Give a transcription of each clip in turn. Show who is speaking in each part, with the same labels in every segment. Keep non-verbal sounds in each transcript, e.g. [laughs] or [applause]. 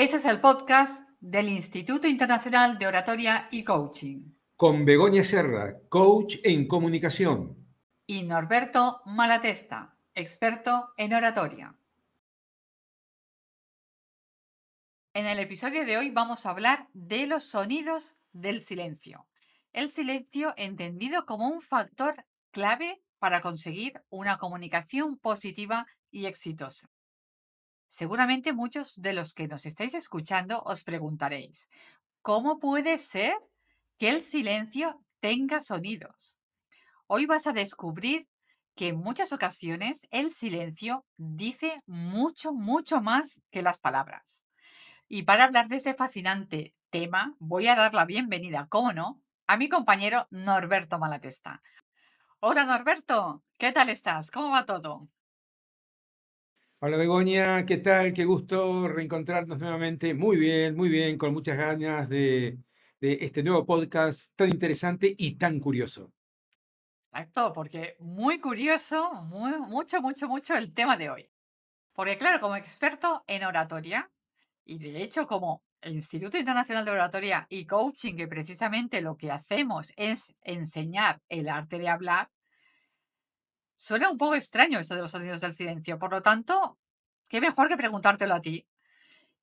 Speaker 1: Este es el podcast del Instituto Internacional de Oratoria y Coaching.
Speaker 2: Con Begoña Serra, coach en comunicación.
Speaker 1: Y Norberto Malatesta, experto en oratoria. En el episodio de hoy vamos a hablar de los sonidos del silencio. El silencio entendido como un factor clave para conseguir una comunicación positiva y exitosa. Seguramente muchos de los que nos estáis escuchando os preguntaréis, ¿cómo puede ser que el silencio tenga sonidos? Hoy vas a descubrir que en muchas ocasiones el silencio dice mucho, mucho más que las palabras. Y para hablar de ese fascinante tema, voy a dar la bienvenida, cómo no, a mi compañero Norberto Malatesta. Hola Norberto, ¿qué tal estás? ¿Cómo va todo?
Speaker 2: Hola Begoña, ¿qué tal? Qué gusto reencontrarnos nuevamente. Muy bien, muy bien, con muchas ganas de, este nuevo podcast tan interesante y tan curioso.
Speaker 1: Exacto, porque muy curioso, mucho, mucho, mucho el tema de hoy. Porque claro, como experto en oratoria, y de hecho como Instituto Internacional de Oratoria y Coaching, que precisamente lo que hacemos es enseñar el arte de hablar, Suena un poco extraño esto de los sonidos del silencio, por lo tanto, qué mejor que preguntártelo a ti.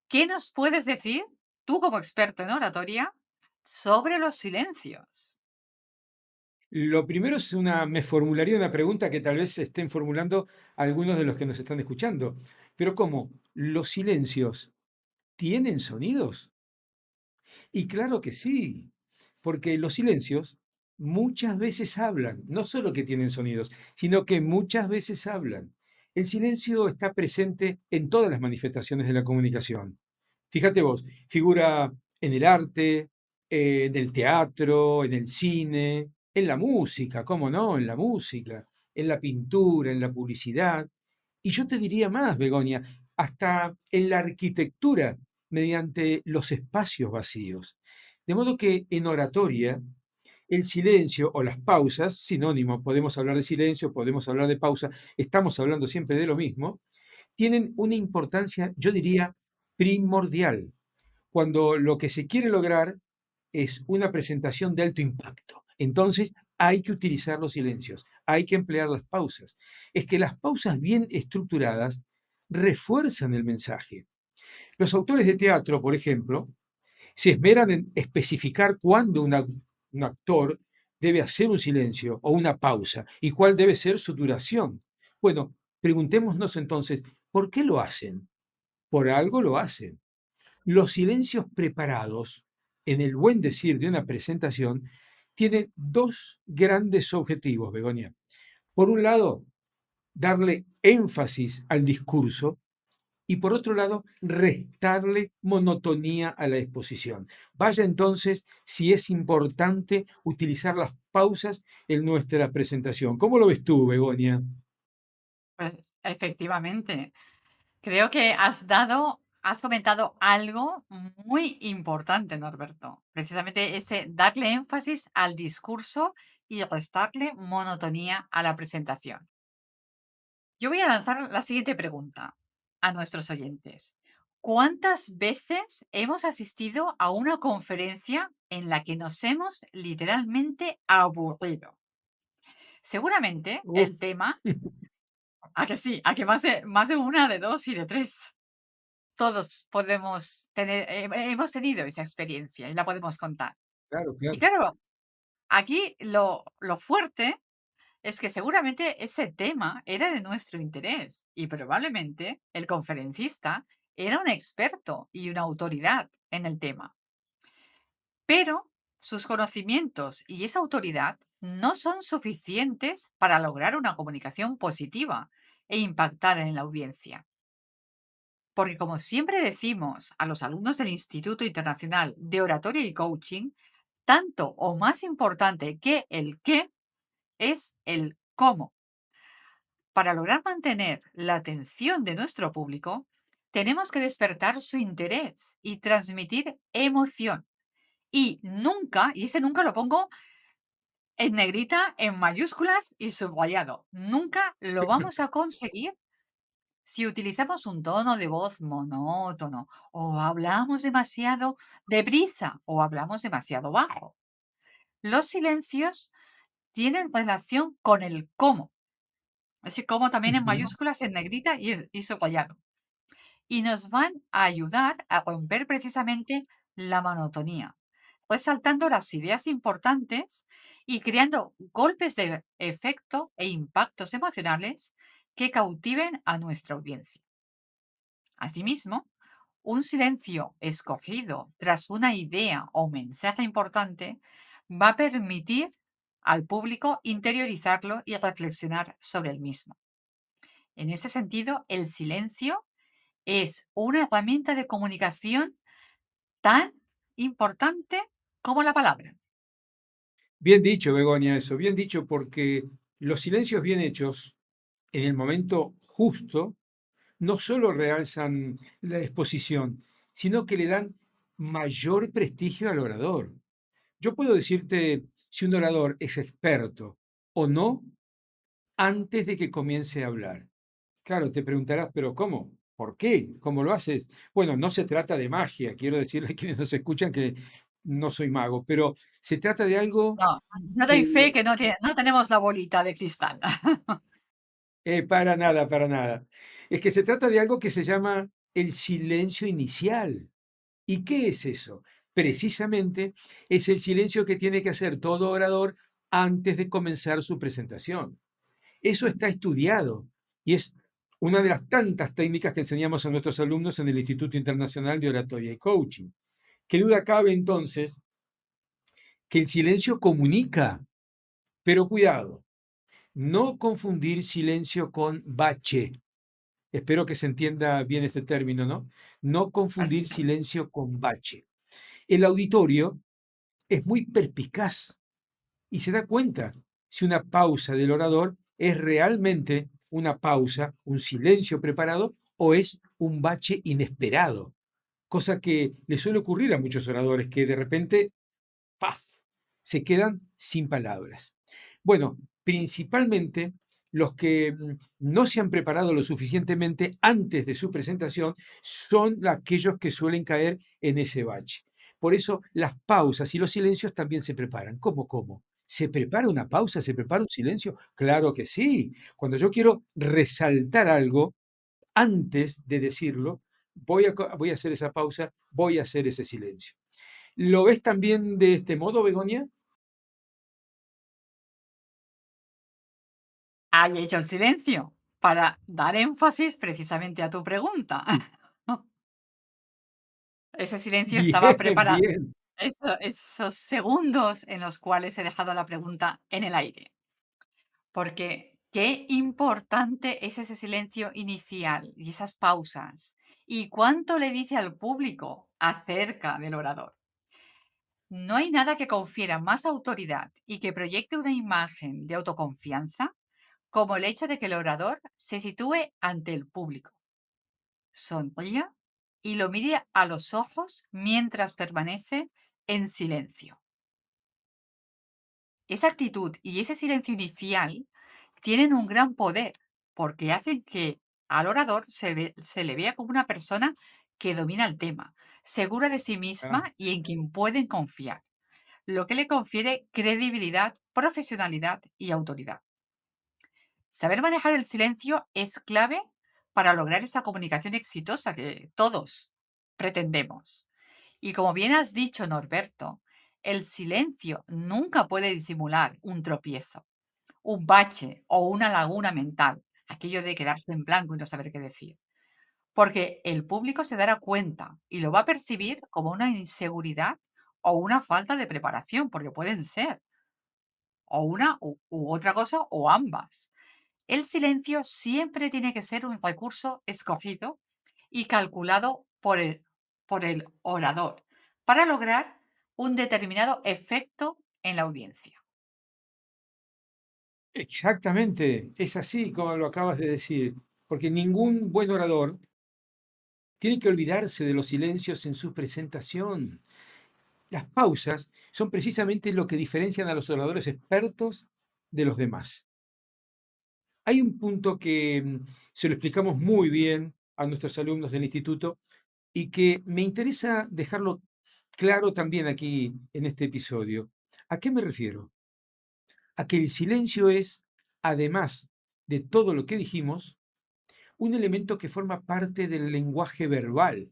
Speaker 1: ¿Qué nos puedes decir, tú como experto en oratoria, sobre los silencios?
Speaker 2: Lo primero es una, me formularía una pregunta que tal vez estén formulando algunos de los que nos están escuchando. Pero ¿cómo? ¿Los silencios tienen sonidos? Y claro que sí, porque los silencios muchas veces hablan, no solo que tienen sonidos, sino que muchas veces hablan. El silencio está presente en todas las manifestaciones de la comunicación. Fíjate vos, figura en el arte, en el teatro, en el cine, en la música, ¿cómo no? En la música, en la pintura, en la publicidad. Y yo te diría más, Begoña, hasta en la arquitectura mediante los espacios vacíos. De modo que en oratoria el silencio o las pausas, sinónimo, podemos hablar de silencio, podemos hablar de pausa, estamos hablando siempre de lo mismo, tienen una importancia, yo diría, primordial, cuando lo que se quiere lograr es una presentación de alto impacto. Entonces hay que utilizar los silencios, hay que emplear las pausas. Es que las pausas bien estructuradas refuerzan el mensaje. Los autores de teatro, por ejemplo, se esmeran en especificar cuándo una un actor debe hacer un silencio o una pausa y cuál debe ser su duración. Bueno, preguntémonos entonces, ¿por qué lo hacen? Por algo lo hacen. Los silencios preparados, en el buen decir de una presentación, tienen dos grandes objetivos, Begonia. Por un lado, darle énfasis al discurso y por otro lado, restarle monotonía a la exposición. Vaya entonces si es importante utilizar las pausas en nuestra presentación. ¿Cómo lo ves tú, Begonia?
Speaker 1: Pues efectivamente, creo que has dado, has comentado algo muy importante, Norberto. Precisamente ese darle énfasis al discurso y restarle monotonía a la presentación. Yo voy a lanzar la siguiente pregunta a nuestros oyentes. ¿Cuántas veces hemos asistido a una conferencia en la que nos hemos literalmente aburrido? Seguramente el tema, [laughs] a que sí, a que más de, más de una, de dos y de tres. Todos podemos tener, hemos tenido esa experiencia y la podemos contar.
Speaker 2: Claro,
Speaker 1: Y claro, aquí lo, lo fuerte es que seguramente ese tema era de nuestro interés y probablemente el conferencista era un experto y una autoridad en el tema. Pero sus conocimientos y esa autoridad no son suficientes para lograr una comunicación positiva e impactar en la audiencia. Porque como siempre decimos a los alumnos del Instituto Internacional de Oratoria y Coaching, tanto o más importante que el qué es el cómo. Para lograr mantener la atención de nuestro público, tenemos que despertar su interés y transmitir emoción. Y nunca, y ese nunca lo pongo en negrita, en mayúsculas y subrayado, nunca lo [laughs] vamos a conseguir Si utilizamos un tono de voz monótono o hablamos demasiado deprisa o hablamos demasiado bajo. Los silencios tienen relación con el cómo. Ese cómo también en mayúsculas, en negrita y, y subrayado. Y nos van a ayudar a romper precisamente la monotonía, resaltando las ideas importantes y creando golpes de efecto e impactos emocionales que cautiven a nuestra audiencia. Asimismo, un silencio escogido tras una idea o mensaje importante va a permitir al público interiorizarlo y reflexionar sobre el mismo. En ese sentido, el silencio es una herramienta de comunicación tan importante como la palabra.
Speaker 2: Bien dicho, Begoña, eso, bien dicho, porque los silencios bien hechos en el momento justo no solo realzan la exposición, sino que le dan mayor prestigio al orador. Yo puedo decirte si un orador es experto o no antes de que comience a hablar. Claro, te preguntarás, pero ¿cómo? ¿Por qué? ¿Cómo lo haces? Bueno, no se trata de magia, quiero decirle a quienes nos escuchan que no soy mago, pero se trata de algo
Speaker 1: No, yo doy fe
Speaker 2: que
Speaker 1: que no, tiene- no tenemos la bolita de cristal. [laughs]
Speaker 2: Eh, para nada, para nada. Es que se trata de algo que se llama el silencio inicial. ¿Y qué es eso? Precisamente es el silencio que tiene que hacer todo orador antes de comenzar su presentación. Eso está estudiado y es una de las tantas técnicas que enseñamos a nuestros alumnos en el Instituto Internacional de Oratoria y Coaching. Qué duda cabe entonces que el silencio comunica, pero cuidado, no confundir silencio con bache. Espero que se entienda bien este término, ¿no? No confundir silencio con bache. El auditorio es muy perspicaz y se da cuenta si una pausa del orador es realmente una pausa, un silencio preparado o es un bache inesperado, cosa que le suele ocurrir a muchos oradores que de repente ¡paf! se quedan sin palabras. Bueno, principalmente los que mm, no se han preparado lo suficientemente antes de su presentación son aquellos que suelen caer en ese bache. Por eso las pausas y los silencios también se preparan. ¿Cómo, cómo? ¿Se prepara una pausa? ¿Se prepara un silencio? Claro que sí. Cuando yo quiero resaltar algo, antes de decirlo, voy a, voy a hacer esa pausa, voy a hacer ese silencio. ¿Lo ves también de este modo, Begoña?
Speaker 1: Hay hecho el silencio para dar énfasis precisamente a tu pregunta. [laughs] Ese silencio estaba preparado. esos segundos en los cuales he dejado la pregunta en el aire. Porque qué importante es ese silencio inicial y esas pausas. Y cuánto le dice al público acerca del orador. No hay nada que confiera más autoridad y que proyecte una imagen de autoconfianza como el hecho de que el orador se sitúe ante el público, sonría y lo mire a los ojos mientras permanece en silencio. Esa actitud y ese silencio inicial tienen un gran poder porque hacen que al orador se, ve- se le vea como una persona que domina el tema, segura de sí misma y en quien pueden confiar, lo que le confiere credibilidad, profesionalidad y autoridad. Saber manejar el silencio es clave para lograr esa comunicación exitosa que todos pretendemos. Y como bien has dicho, Norberto, el silencio nunca puede disimular un tropiezo, un bache o una laguna mental, aquello de quedarse en blanco y no saber qué decir. Porque el público se dará cuenta y lo va a percibir como una inseguridad o una falta de preparación, porque pueden ser, o una u, u otra cosa o ambas. El silencio siempre tiene que ser un recurso escogido y calculado por el, por el orador para lograr un determinado efecto en la audiencia.
Speaker 2: exactamente, es así como lo acabas de decir, porque ningún buen orador tiene que olvidarse de los silencios en su presentación. Las pausas son precisamente lo que diferencian a los oradores expertos de los demás. Hay un punto que mm, se lo explicamos muy bien a nuestros alumnos del instituto y que me interesa dejarlo claro también aquí en este episodio. ¿A qué me refiero? A que el silencio es, además de todo lo que dijimos, un elemento que forma parte del lenguaje verbal.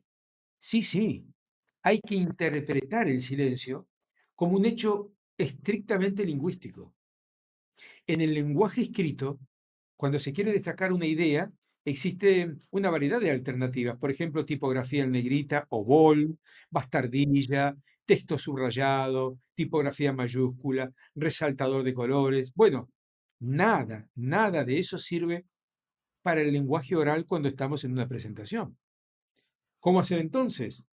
Speaker 2: Sí, sí, hay que interpretar el silencio como un hecho estrictamente lingüístico. En el lenguaje escrito, cuando se quiere destacar una idea, existe una variedad de alternativas, por ejemplo, tipografía en negrita o bol, bastardilla, texto subrayado, tipografía mayúscula, resaltador de colores. Bueno, nada, nada de eso sirve para el lenguaje oral cuando estamos en una presentación. ¿Cómo hacer entonces?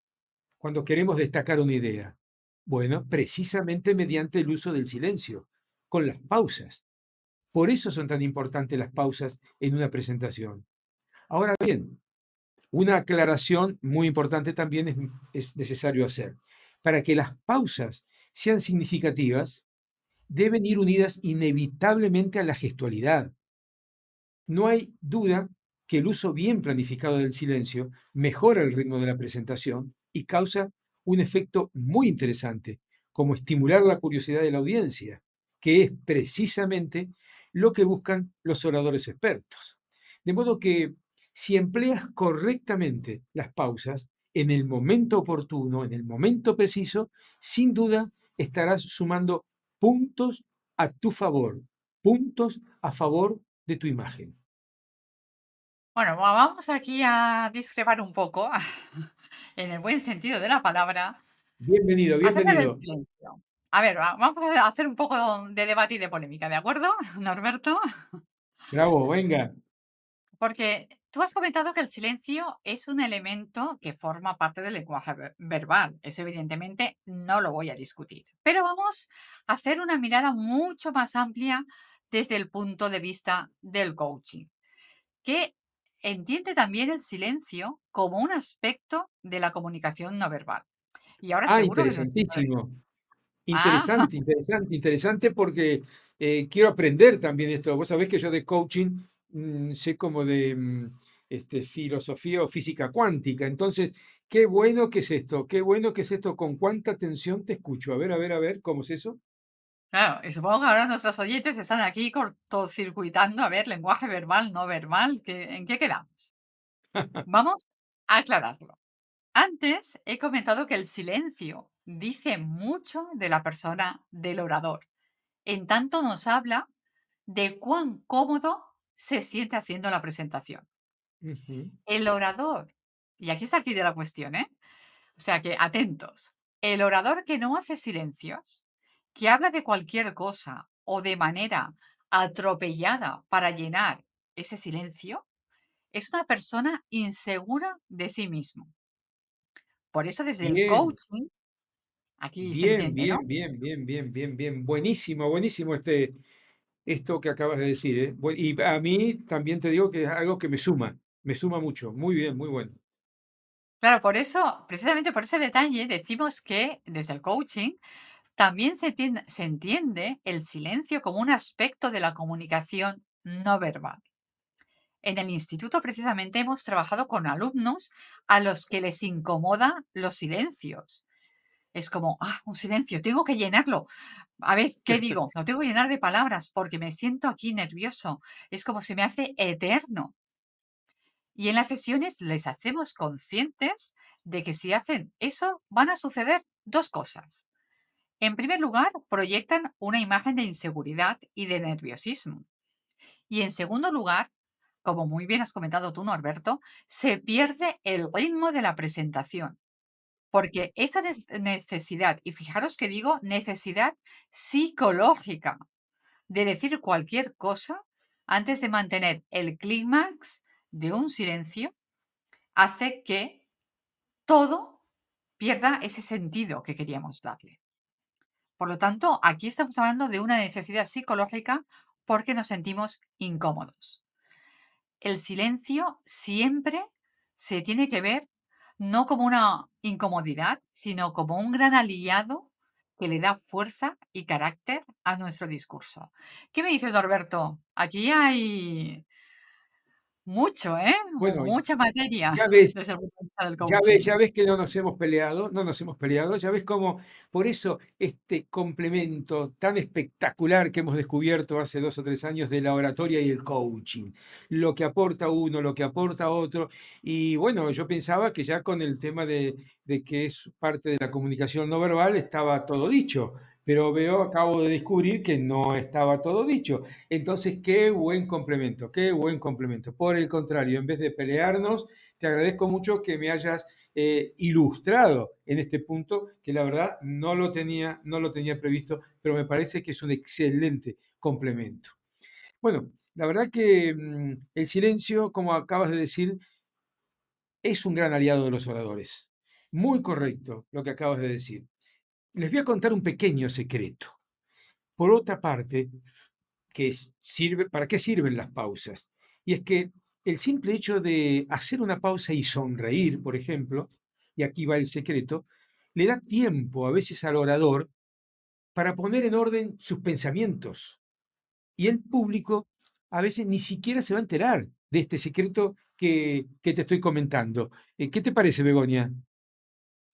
Speaker 2: Cuando queremos destacar una idea. Bueno, precisamente mediante el uso del silencio, con las pausas. Por eso son tan importantes las pausas en una presentación. Ahora bien, una aclaración muy importante también es, es, necesario hacer. Para que las pausas sean significativas, deben ir unidas inevitablemente a la gestualidad. No hay duda que el uso bien planificado del silencio mejora el ritmo de la presentación y causa un efecto muy interesante, como estimular la curiosidad de la audiencia, que es precisamente lo que buscan los oradores expertos. De modo que si empleas correctamente las pausas en el momento oportuno, en el momento preciso, sin duda estarás sumando puntos a tu favor, puntos a favor de tu imagen.
Speaker 1: Bueno, vamos aquí a discrepar un poco, [laughs] en el buen sentido de la palabra.
Speaker 2: Bienvenido, bienvenido.
Speaker 1: A ver, vamos a hacer un poco de debate y de polémica, ¿de acuerdo, [laughs] Norberto?
Speaker 2: Bravo, venga.
Speaker 1: Porque tú has comentado que el silencio es un elemento que forma parte del lenguaje verbal. Eso evidentemente no lo voy a discutir. Pero vamos a hacer una mirada mucho más amplia desde el punto de vista del coaching, que entiende también el silencio como un aspecto de la comunicación no verbal. Y ahora
Speaker 2: Ah,
Speaker 1: seguro que Ah,
Speaker 2: Interesante, interesante, interesante porque eh, quiero aprender también esto. Vos sabés que yo de coaching mm, sé como de mm, este, filosofía o física cuántica. Entonces, qué bueno que es esto, qué bueno que es esto, con cuánta atención te escucho. A ver, a ver, a ver, ¿cómo es eso?
Speaker 1: claro, y supongo que ahora nuestros oyentes están aquí cortocircuitando, a ver, lenguaje verbal, no verbal, ¿qué- ¿en qué quedamos? [laughs] Vamos a aclararlo. Antes he comentado que el silencio dice mucho de la persona del orador, en tanto nos habla de cuán cómodo se siente haciendo la presentación. El orador, y aquí está aquí de la cuestión, ¿eh? O sea que atentos, el orador que no hace silencios, que habla de cualquier cosa o de manera atropellada para llenar ese silencio, es una persona insegura de sí mismo. Por eso desde el coaching, aquí se
Speaker 2: bien, bien, bien, bien, bien, bien, bien. Buenísimo, buenísimo este, esto que acabas de decir, ¿eh? Y a mí también te digo que es algo que me suma, me suma mucho. Muy bien, muy bueno.
Speaker 1: Claro, por eso, precisamente por ese detalle, decimos que desde el coaching también se entiende, se entiende el silencio como un aspecto de la comunicación no verbal. En el instituto precisamente hemos trabajado con alumnos a los que les incomoda los silencios. Es como, ah, un silencio, tengo que llenarlo. A ver, ¿qué digo? [laughs] Lo tengo que llenar de palabras porque me siento aquí nervioso. Es como se me hace eterno. Y en las sesiones les hacemos conscientes de que si hacen eso van a suceder dos cosas. En primer lugar, proyectan una imagen de inseguridad y de nerviosismo. Y en segundo lugar, como muy bien has comentado tú, Norberto, se pierde el ritmo de la presentación. Porque esa necesidad, y fijaros que digo necesidad psicológica de decir cualquier cosa antes de mantener el clímax de un silencio, hace que todo pierda ese sentido que queríamos darle. Por lo tanto, aquí estamos hablando de una necesidad psicológica porque nos sentimos incómodos. El silencio siempre se tiene que ver no como una incomodidad, sino como un gran aliado que le da fuerza y carácter a nuestro discurso. ¿Qué me dices, Norberto? Aquí hay mucho, ¿eh?
Speaker 2: Bueno,
Speaker 1: Mucha materia
Speaker 2: ya ves,
Speaker 1: desde el punto de vista del
Speaker 2: Ya ves,
Speaker 1: coaching.
Speaker 2: ya ves que no nos hemos peleado, no nos hemos peleado, ya ves cómo, por eso este complemento tan espectacular que hemos descubierto hace dos o tres años de la oratoria y el coaching, lo que aporta uno, lo que aporta otro, y bueno, yo pensaba que ya con el tema de, de que es parte de la comunicación no verbal estaba todo dicho, pero veo, acabo de descubrir que no estaba todo dicho. Entonces, qué buen complemento, qué buen complemento. Por el contrario, en vez de pelearnos, te agradezco mucho que me hayas eh, ilustrado en este punto, que la verdad no lo tenía, no lo tenía previsto, pero me parece que es un excelente complemento. Bueno, la verdad que mm, el silencio, como acabas de decir, es un gran aliado de los oradores. Muy correcto lo que acabas de decir. Les voy a contar un pequeño secreto. Por otra parte, que sirve, ¿para qué sirven las pausas? Y es que el simple hecho de hacer una pausa y sonreír, por ejemplo, y aquí va el secreto, le da tiempo a veces al orador para poner en orden sus pensamientos. Y el público a veces ni siquiera se va a enterar de este secreto que, que te estoy comentando. Eh, ¿Qué te parece, Begoña?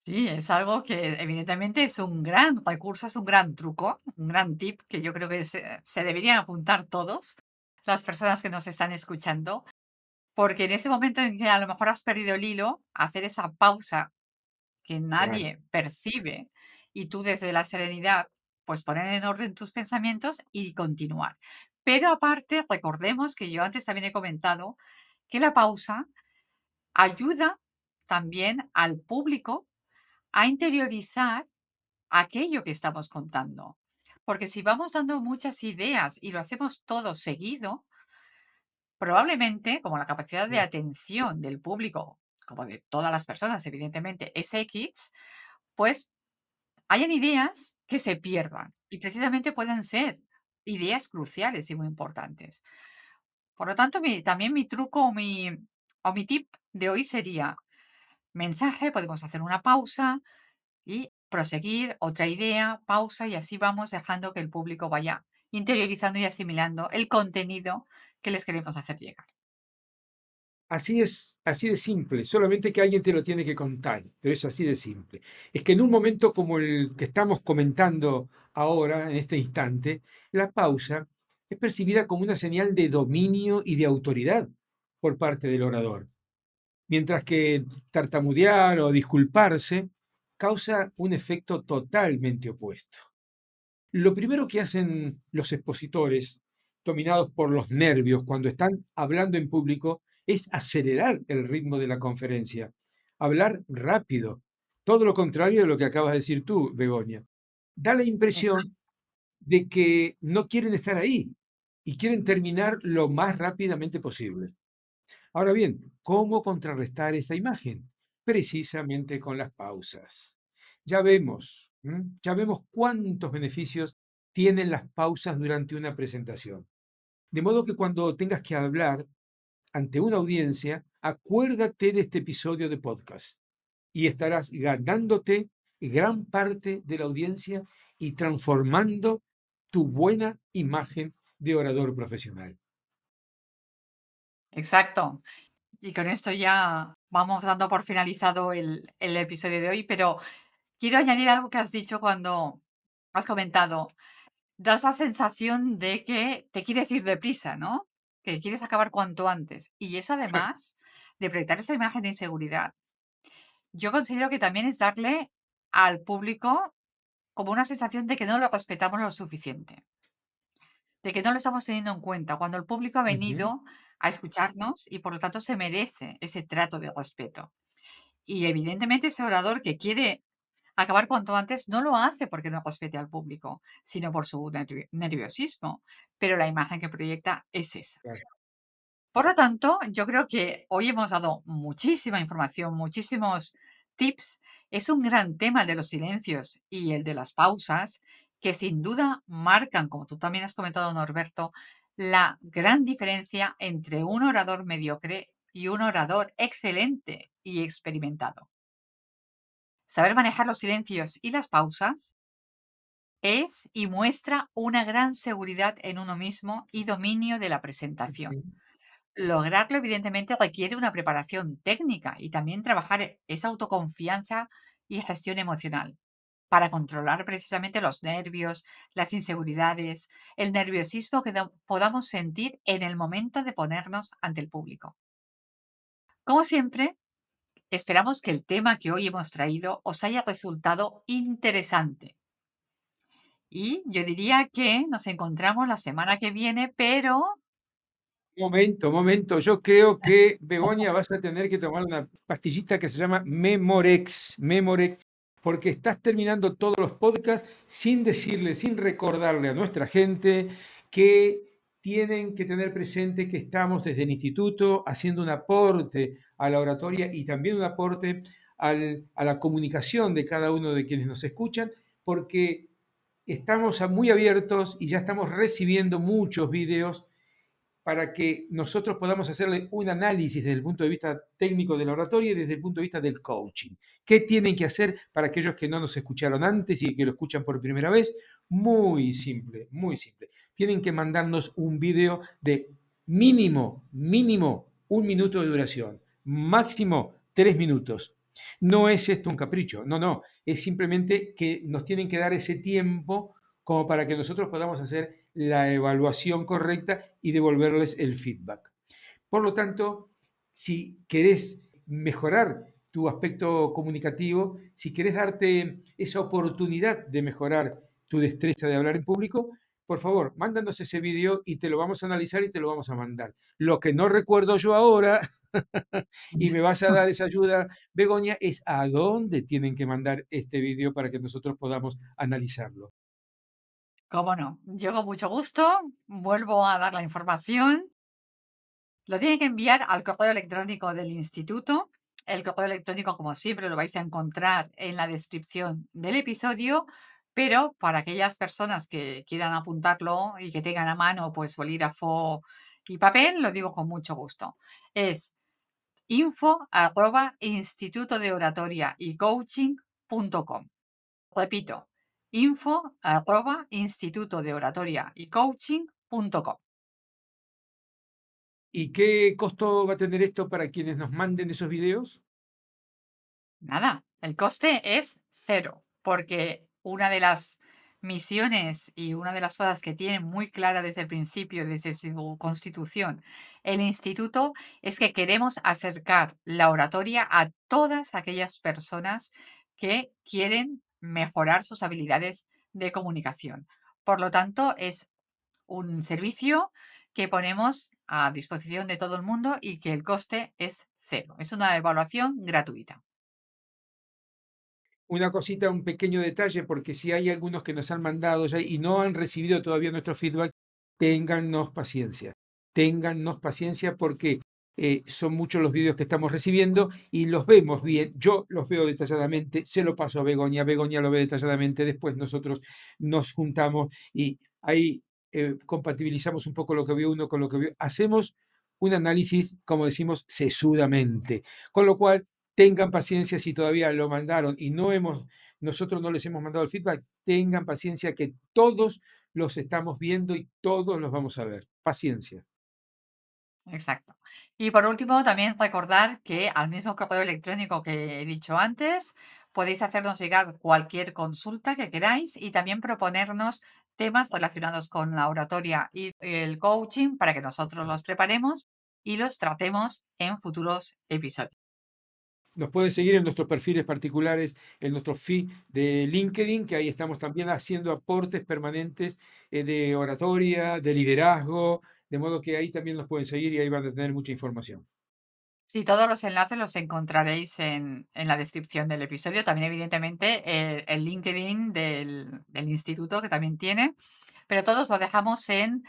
Speaker 1: Sí, es algo que evidentemente es un gran recurso, es un gran truco, un gran tip que yo creo que se, se deberían apuntar todos las personas que nos están escuchando, porque en ese momento en que a lo mejor has perdido el hilo, hacer esa pausa que nadie percibe y tú desde la serenidad, pues poner en orden tus pensamientos y continuar. Pero aparte, recordemos que yo antes también he comentado que la pausa ayuda también al público a interiorizar aquello que estamos contando. Porque si vamos dando muchas ideas y lo hacemos todo seguido, probablemente, como la capacidad de atención del público, como de todas las personas, evidentemente, es X, pues hayan ideas que se pierdan y precisamente pueden ser ideas cruciales y muy importantes. Por lo tanto, mi- también mi truco o mi, o mi tip de hoy sería mensaje, podemos hacer una pausa, y proseguir, otra idea, pausa y así vamos dejando que el público vaya interiorizando y asimilando el contenido que les queremos hacer llegar.
Speaker 2: Así es, así de simple, solamente que alguien te lo tiene que contar, pero es así de simple. Es que en un momento como el que estamos comentando ahora, en este instante, la pausa es percibida como una señal de dominio y de autoridad por parte del orador, mientras que tartamudear o disculparse causa un efecto totalmente opuesto. Lo primero que hacen los expositores, dominados por los nervios cuando están hablando en público, es acelerar el ritmo de la conferencia, hablar rápido, todo lo contrario de lo que acabas de decir tú, Begoña. Da la impresión de que no quieren estar ahí y quieren terminar lo más rápidamente posible. Ahora bien, ¿cómo contrarrestar esta imagen? Precisamente con las pausas. Ya vemos, ya vemos cuántos beneficios tienen las pausas durante una presentación. De modo que cuando tengas que hablar ante una audiencia, acuérdate de este episodio de podcast y estarás ganándote gran parte de la audiencia y transformando tu buena imagen de orador profesional.
Speaker 1: Exacto. Y con esto ya vamos dando por finalizado el, el episodio de hoy, pero quiero añadir algo que has dicho cuando has comentado. Das la sensación de que te quieres ir deprisa, ¿no? Que quieres acabar cuanto antes. Y eso además de proyectar esa imagen de inseguridad, yo considero que también es darle al público como una sensación de que no lo respetamos lo suficiente, de que no lo estamos teniendo en cuenta, cuando el público ha venido a escucharnos y por lo tanto se merece ese trato de respeto. Y evidentemente ese orador que quiere acabar cuanto antes no lo hace porque no respete al público, sino por su nervi- nerviosismo, pero la imagen que proyecta es esa. Por lo tanto, yo creo que hoy hemos dado muchísima información, muchísimos tips. Es un gran tema el de los silencios y el de las pausas, que sin duda marcan, como tú también has comentado, Norberto, la gran diferencia entre un orador mediocre y un orador excelente y experimentado. Saber manejar los silencios y las pausas es y muestra una gran seguridad en uno mismo y dominio de la presentación. Lograrlo, evidentemente, requiere una preparación técnica y también trabajar esa autoconfianza y gestión emocional para controlar precisamente los nervios, las inseguridades, el nerviosismo que podamos sentir en el momento de ponernos ante el público. Como siempre, esperamos que el tema que hoy hemos traído os haya resultado interesante. Y yo diría que nos encontramos la semana que viene, pero
Speaker 2: Momento, momento. Yo creo que, [laughs] Begoña, vas a tener que tomar una pastillita que se llama Memorex, Memorex, porque estás terminando todos los podcasts sin decirle, sin recordarle a nuestra gente que tienen que tener presente que estamos desde el instituto haciendo un aporte a la oratoria y también un aporte a la comunicación de cada uno de quienes nos escuchan, porque estamos muy abiertos y ya estamos recibiendo muchos videos para que nosotros podamos hacerle un análisis desde el punto de vista técnico de la oratoria y desde el punto de vista del coaching. ¿Qué tienen que hacer para aquellos que no nos escucharon antes y que lo escuchan por primera vez? Muy simple, muy simple. Tienen que mandarnos un video de mínimo, mínimo un minuto de duración, máximo tres minutos. No es esto un capricho, no, no, es simplemente que nos tienen que dar ese tiempo como para que nosotros podamos hacer la evaluación correcta y devolverles el feedback. Por lo tanto, si querés mejorar tu aspecto comunicativo, si querés darte esa oportunidad de mejorar tu destreza de hablar en público, por favor, mándanos ese video y te lo vamos a analizar y te lo vamos a mandar. Lo que no recuerdo yo ahora, [laughs] y me vas a dar esa ayuda, Begoña, es a dónde tienen que mandar este video para que nosotros podamos analizarlo.
Speaker 1: Cómo no, yo con mucho gusto vuelvo a dar la información. Lo tiene que enviar al correo electrónico del instituto. El correo electrónico, como siempre, lo vais a encontrar en la descripción del episodio, pero para aquellas personas que quieran apuntarlo y que tengan a mano pues bolígrafo y papel, lo digo con mucho gusto. Es info arroba instituto de oratoria y coaching.com. Repito, info arroba instituto de oratoria y coaching.com.
Speaker 2: ¿Y qué costo va a tener esto para quienes nos manden esos videos?
Speaker 1: Nada, el coste es cero, porque una de las misiones y una de las cosas que tiene muy clara desde el principio, desde su constitución, el instituto, es que queremos acercar la oratoria a todas aquellas personas que quieren mejorar sus habilidades de comunicación. Por lo tanto, es un servicio que ponemos a disposición de todo el mundo y que el coste es cero. Es una evaluación gratuita.
Speaker 2: Una cosita, un pequeño detalle, porque si hay algunos que nos han mandado ya y no han recibido todavía nuestro feedback, téngannos paciencia. Téngannos paciencia porque eh, son muchos los vídeos que estamos recibiendo y los vemos bien. Yo los veo detalladamente, se lo paso a Begoña, Begoña lo ve detalladamente, después nosotros nos juntamos y ahí eh, compatibilizamos un poco lo que vio uno con lo que vio. Hacemos un análisis, como decimos, sesudamente. Con lo cual, tengan paciencia si todavía lo mandaron y no hemos, nosotros no les hemos mandado el feedback, tengan paciencia que todos los estamos viendo y todos los vamos a ver. Paciencia.
Speaker 1: Exacto. Y por último, también recordar que al mismo correo electrónico que he dicho antes, podéis hacernos llegar cualquier consulta que queráis y también proponernos temas relacionados con la oratoria y el coaching para que nosotros los preparemos y los tratemos en futuros episodios.
Speaker 2: Nos pueden seguir en nuestros perfiles particulares, en nuestro feed de LinkedIn, que ahí estamos también haciendo aportes permanentes eh, de oratoria, de liderazgo, de modo que ahí también nos pueden seguir y ahí van a tener mucha información.
Speaker 1: Sí, todos los enlaces los encontraréis en, en la descripción del episodio. También, evidentemente, el, el LinkedIn del, del instituto que también tiene, pero todos lo dejamos en,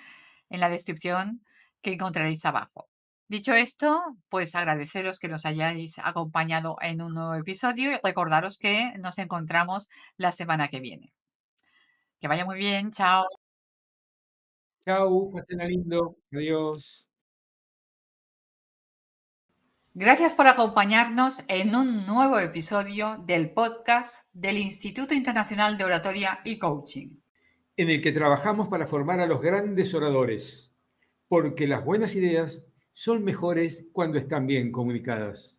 Speaker 1: en la descripción que encontraréis abajo. Dicho esto, pues agradeceros que nos hayáis acompañado en un nuevo episodio y recordaros que nos encontramos la semana que viene. Que vaya muy bien, chao.
Speaker 2: Chau, pasen lindo. Adiós.
Speaker 1: Gracias por acompañarnos en un nuevo episodio del podcast del Instituto Internacional de Oratoria y Coaching.
Speaker 2: en el que trabajamos para formar a los grandes oradores, porque las buenas ideas son mejores cuando están bien comunicadas.